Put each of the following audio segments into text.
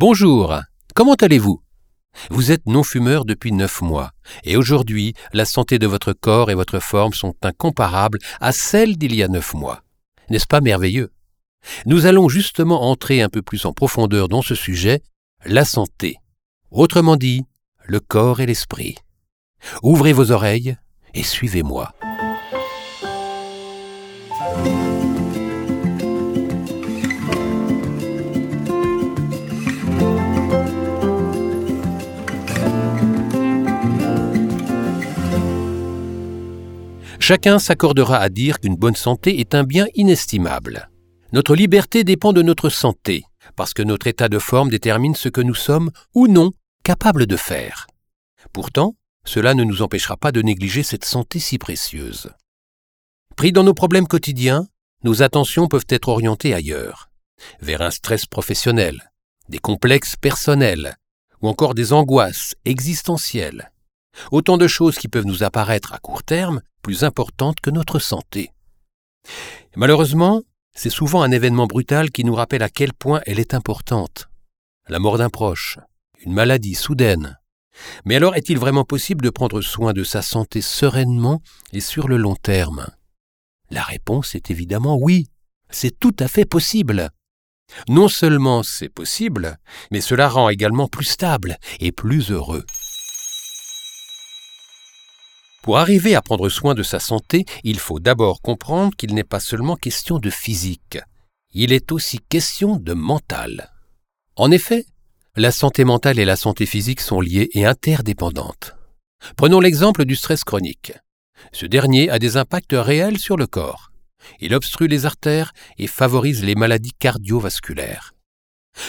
Bonjour, comment allez-vous? Vous êtes non-fumeur depuis neuf mois, et aujourd'hui, la santé de votre corps et votre forme sont incomparables à celles d'il y a neuf mois. N'est-ce pas merveilleux? Nous allons justement entrer un peu plus en profondeur dans ce sujet, la santé. Autrement dit, le corps et l'esprit. Ouvrez vos oreilles et suivez-moi. Chacun s'accordera à dire qu'une bonne santé est un bien inestimable. Notre liberté dépend de notre santé, parce que notre état de forme détermine ce que nous sommes ou non capables de faire. Pourtant, cela ne nous empêchera pas de négliger cette santé si précieuse. Pris dans nos problèmes quotidiens, nos attentions peuvent être orientées ailleurs, vers un stress professionnel, des complexes personnels, ou encore des angoisses existentielles. Autant de choses qui peuvent nous apparaître à court terme plus importantes que notre santé. Malheureusement, c'est souvent un événement brutal qui nous rappelle à quel point elle est importante. La mort d'un proche, une maladie soudaine. Mais alors est-il vraiment possible de prendre soin de sa santé sereinement et sur le long terme? La réponse est évidemment oui, c'est tout à fait possible. Non seulement c'est possible, mais cela rend également plus stable et plus heureux. Pour arriver à prendre soin de sa santé, il faut d'abord comprendre qu'il n'est pas seulement question de physique, il est aussi question de mental. En effet, la santé mentale et la santé physique sont liées et interdépendantes. Prenons l'exemple du stress chronique. Ce dernier a des impacts réels sur le corps. Il obstrue les artères et favorise les maladies cardiovasculaires.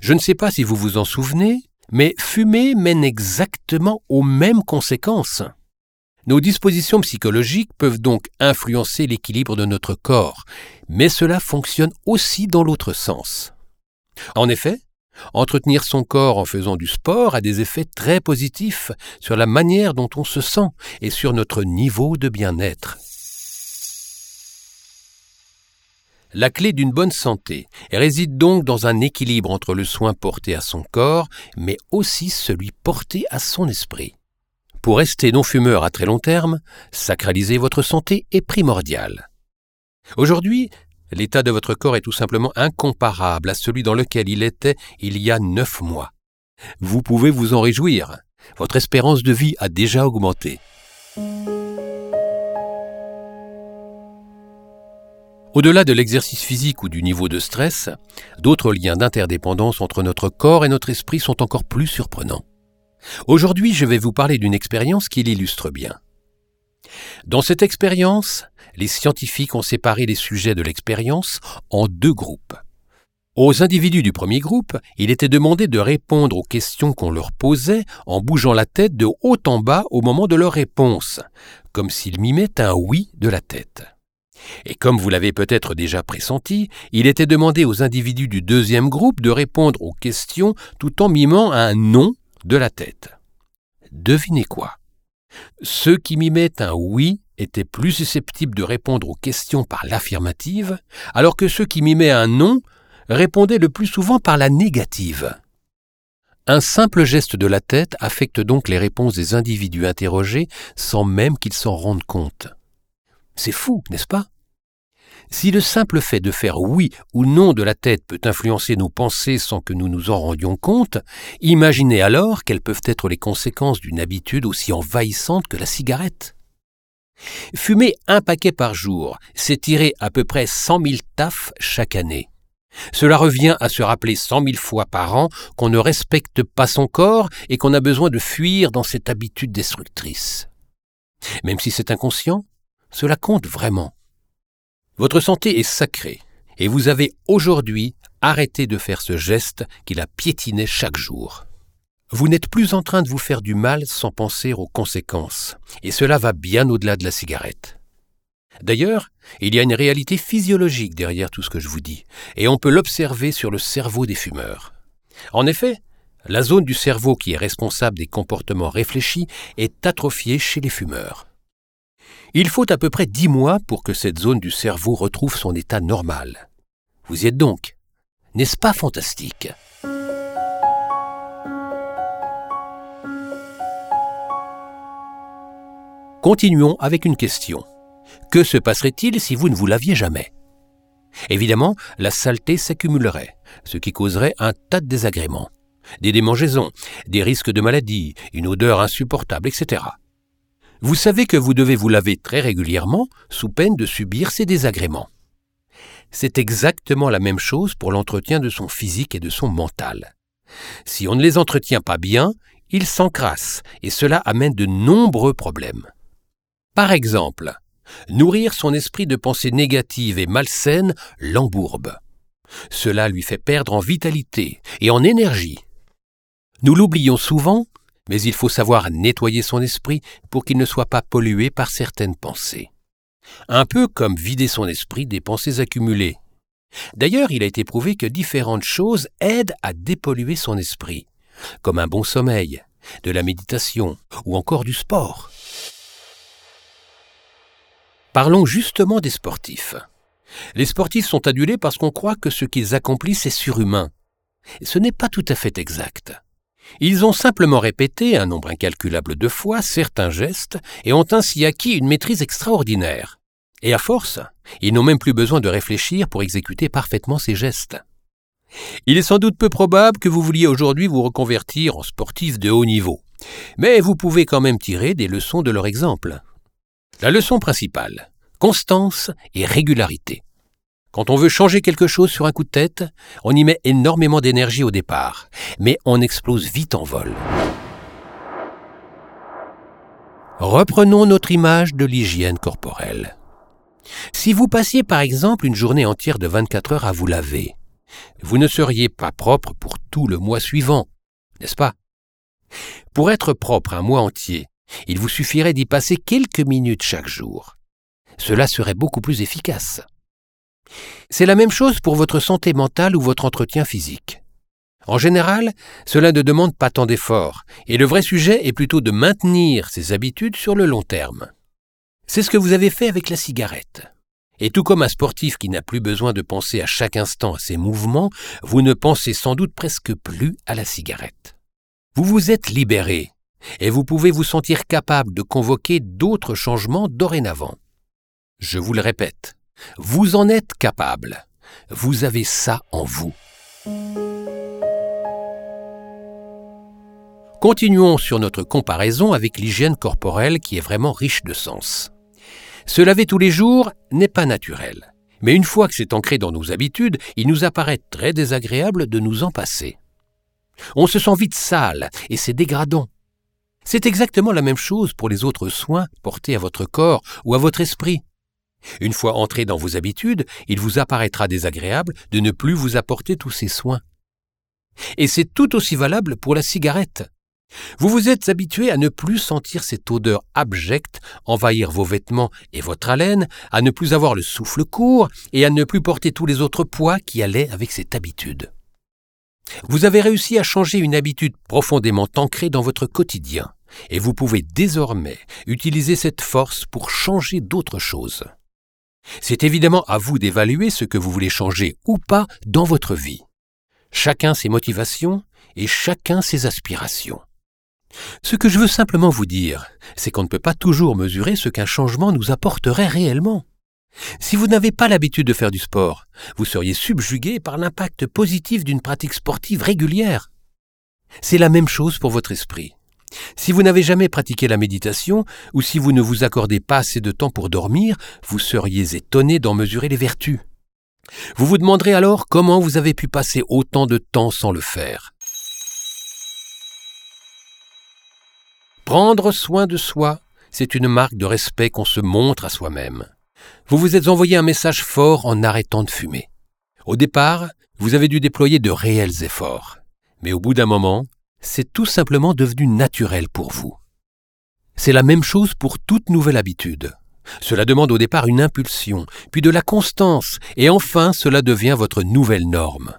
Je ne sais pas si vous vous en souvenez, mais fumer mène exactement aux mêmes conséquences. Nos dispositions psychologiques peuvent donc influencer l'équilibre de notre corps, mais cela fonctionne aussi dans l'autre sens. En effet, entretenir son corps en faisant du sport a des effets très positifs sur la manière dont on se sent et sur notre niveau de bien-être. La clé d'une bonne santé réside donc dans un équilibre entre le soin porté à son corps, mais aussi celui porté à son esprit. Pour rester non-fumeur à très long terme, sacraliser votre santé est primordial. Aujourd'hui, l'état de votre corps est tout simplement incomparable à celui dans lequel il était il y a neuf mois. Vous pouvez vous en réjouir. Votre espérance de vie a déjà augmenté. Au-delà de l'exercice physique ou du niveau de stress, d'autres liens d'interdépendance entre notre corps et notre esprit sont encore plus surprenants. Aujourd'hui, je vais vous parler d'une expérience qui l'illustre bien. Dans cette expérience, les scientifiques ont séparé les sujets de l'expérience en deux groupes. Aux individus du premier groupe, il était demandé de répondre aux questions qu'on leur posait en bougeant la tête de haut en bas au moment de leur réponse, comme s'ils mimaient un oui de la tête. Et comme vous l'avez peut-être déjà pressenti, il était demandé aux individus du deuxième groupe de répondre aux questions tout en mimant un non de la tête. Devinez quoi? Ceux qui mimaient un oui étaient plus susceptibles de répondre aux questions par l'affirmative, alors que ceux qui mimaient un non répondaient le plus souvent par la négative. Un simple geste de la tête affecte donc les réponses des individus interrogés sans même qu'ils s'en rendent compte. C'est fou, n'est-ce pas? Si le simple fait de faire oui ou non de la tête peut influencer nos pensées sans que nous nous en rendions compte, imaginez alors quelles peuvent être les conséquences d'une habitude aussi envahissante que la cigarette. Fumer un paquet par jour, c'est tirer à peu près cent mille tafs chaque année. Cela revient à se rappeler cent mille fois par an qu'on ne respecte pas son corps et qu'on a besoin de fuir dans cette habitude destructrice. Même si c'est inconscient, cela compte vraiment. Votre santé est sacrée, et vous avez aujourd'hui arrêté de faire ce geste qui la piétinait chaque jour. Vous n'êtes plus en train de vous faire du mal sans penser aux conséquences, et cela va bien au-delà de la cigarette. D'ailleurs, il y a une réalité physiologique derrière tout ce que je vous dis, et on peut l'observer sur le cerveau des fumeurs. En effet, la zone du cerveau qui est responsable des comportements réfléchis est atrophiée chez les fumeurs. Il faut à peu près dix mois pour que cette zone du cerveau retrouve son état normal. Vous y êtes donc. N'est-ce pas fantastique? Continuons avec une question. Que se passerait-il si vous ne vous laviez jamais? Évidemment, la saleté s'accumulerait, ce qui causerait un tas de désagréments, des démangeaisons, des risques de maladie, une odeur insupportable, etc. Vous savez que vous devez vous laver très régulièrement sous peine de subir ces désagréments. C'est exactement la même chose pour l'entretien de son physique et de son mental. Si on ne les entretient pas bien, ils s'encrassent et cela amène de nombreux problèmes. Par exemple, nourrir son esprit de pensées négatives et malsaines l'embourbe. Cela lui fait perdre en vitalité et en énergie. Nous l'oublions souvent, mais il faut savoir nettoyer son esprit pour qu'il ne soit pas pollué par certaines pensées. Un peu comme vider son esprit des pensées accumulées. D'ailleurs, il a été prouvé que différentes choses aident à dépolluer son esprit, comme un bon sommeil, de la méditation ou encore du sport. Parlons justement des sportifs. Les sportifs sont adulés parce qu'on croit que ce qu'ils accomplissent est surhumain. Ce n'est pas tout à fait exact. Ils ont simplement répété un nombre incalculable de fois certains gestes et ont ainsi acquis une maîtrise extraordinaire. Et à force, ils n'ont même plus besoin de réfléchir pour exécuter parfaitement ces gestes. Il est sans doute peu probable que vous vouliez aujourd'hui vous reconvertir en sportif de haut niveau, mais vous pouvez quand même tirer des leçons de leur exemple. La leçon principale, constance et régularité. Quand on veut changer quelque chose sur un coup de tête, on y met énormément d'énergie au départ, mais on explose vite en vol. Reprenons notre image de l'hygiène corporelle. Si vous passiez par exemple une journée entière de 24 heures à vous laver, vous ne seriez pas propre pour tout le mois suivant, n'est-ce pas? Pour être propre un mois entier, il vous suffirait d'y passer quelques minutes chaque jour. Cela serait beaucoup plus efficace. C'est la même chose pour votre santé mentale ou votre entretien physique. En général, cela ne demande pas tant d'efforts, et le vrai sujet est plutôt de maintenir ces habitudes sur le long terme. C'est ce que vous avez fait avec la cigarette. Et tout comme un sportif qui n'a plus besoin de penser à chaque instant à ses mouvements, vous ne pensez sans doute presque plus à la cigarette. Vous vous êtes libéré, et vous pouvez vous sentir capable de convoquer d'autres changements dorénavant. Je vous le répète, vous en êtes capable. Vous avez ça en vous. Continuons sur notre comparaison avec l'hygiène corporelle qui est vraiment riche de sens. Se laver tous les jours n'est pas naturel. Mais une fois que c'est ancré dans nos habitudes, il nous apparaît très désagréable de nous en passer. On se sent vite sale et c'est dégradant. C'est exactement la même chose pour les autres soins portés à votre corps ou à votre esprit. Une fois entré dans vos habitudes, il vous apparaîtra désagréable de ne plus vous apporter tous ces soins. Et c'est tout aussi valable pour la cigarette. Vous vous êtes habitué à ne plus sentir cette odeur abjecte envahir vos vêtements et votre haleine, à ne plus avoir le souffle court et à ne plus porter tous les autres poids qui allaient avec cette habitude. Vous avez réussi à changer une habitude profondément ancrée dans votre quotidien, et vous pouvez désormais utiliser cette force pour changer d'autres choses. C'est évidemment à vous d'évaluer ce que vous voulez changer ou pas dans votre vie. Chacun ses motivations et chacun ses aspirations. Ce que je veux simplement vous dire, c'est qu'on ne peut pas toujours mesurer ce qu'un changement nous apporterait réellement. Si vous n'avez pas l'habitude de faire du sport, vous seriez subjugué par l'impact positif d'une pratique sportive régulière. C'est la même chose pour votre esprit. Si vous n'avez jamais pratiqué la méditation, ou si vous ne vous accordez pas assez de temps pour dormir, vous seriez étonné d'en mesurer les vertus. Vous vous demanderez alors comment vous avez pu passer autant de temps sans le faire. Prendre soin de soi, c'est une marque de respect qu'on se montre à soi-même. Vous vous êtes envoyé un message fort en arrêtant de fumer. Au départ, vous avez dû déployer de réels efforts. Mais au bout d'un moment, c'est tout simplement devenu naturel pour vous. C'est la même chose pour toute nouvelle habitude. Cela demande au départ une impulsion, puis de la constance, et enfin cela devient votre nouvelle norme.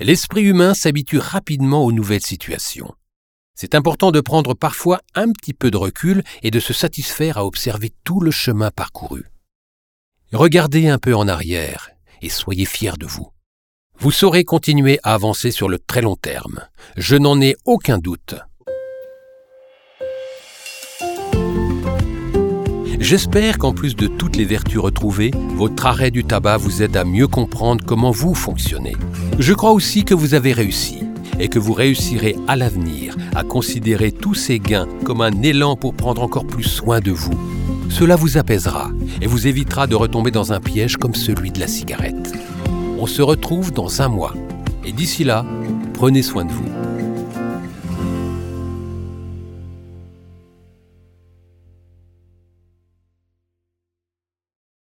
L'esprit humain s'habitue rapidement aux nouvelles situations. C'est important de prendre parfois un petit peu de recul et de se satisfaire à observer tout le chemin parcouru. Regardez un peu en arrière et soyez fiers de vous. Vous saurez continuer à avancer sur le très long terme. Je n'en ai aucun doute. J'espère qu'en plus de toutes les vertus retrouvées, votre arrêt du tabac vous aide à mieux comprendre comment vous fonctionnez. Je crois aussi que vous avez réussi et que vous réussirez à l'avenir à considérer tous ces gains comme un élan pour prendre encore plus soin de vous. Cela vous apaisera et vous évitera de retomber dans un piège comme celui de la cigarette. On se retrouve dans un mois et d'ici là, prenez soin de vous.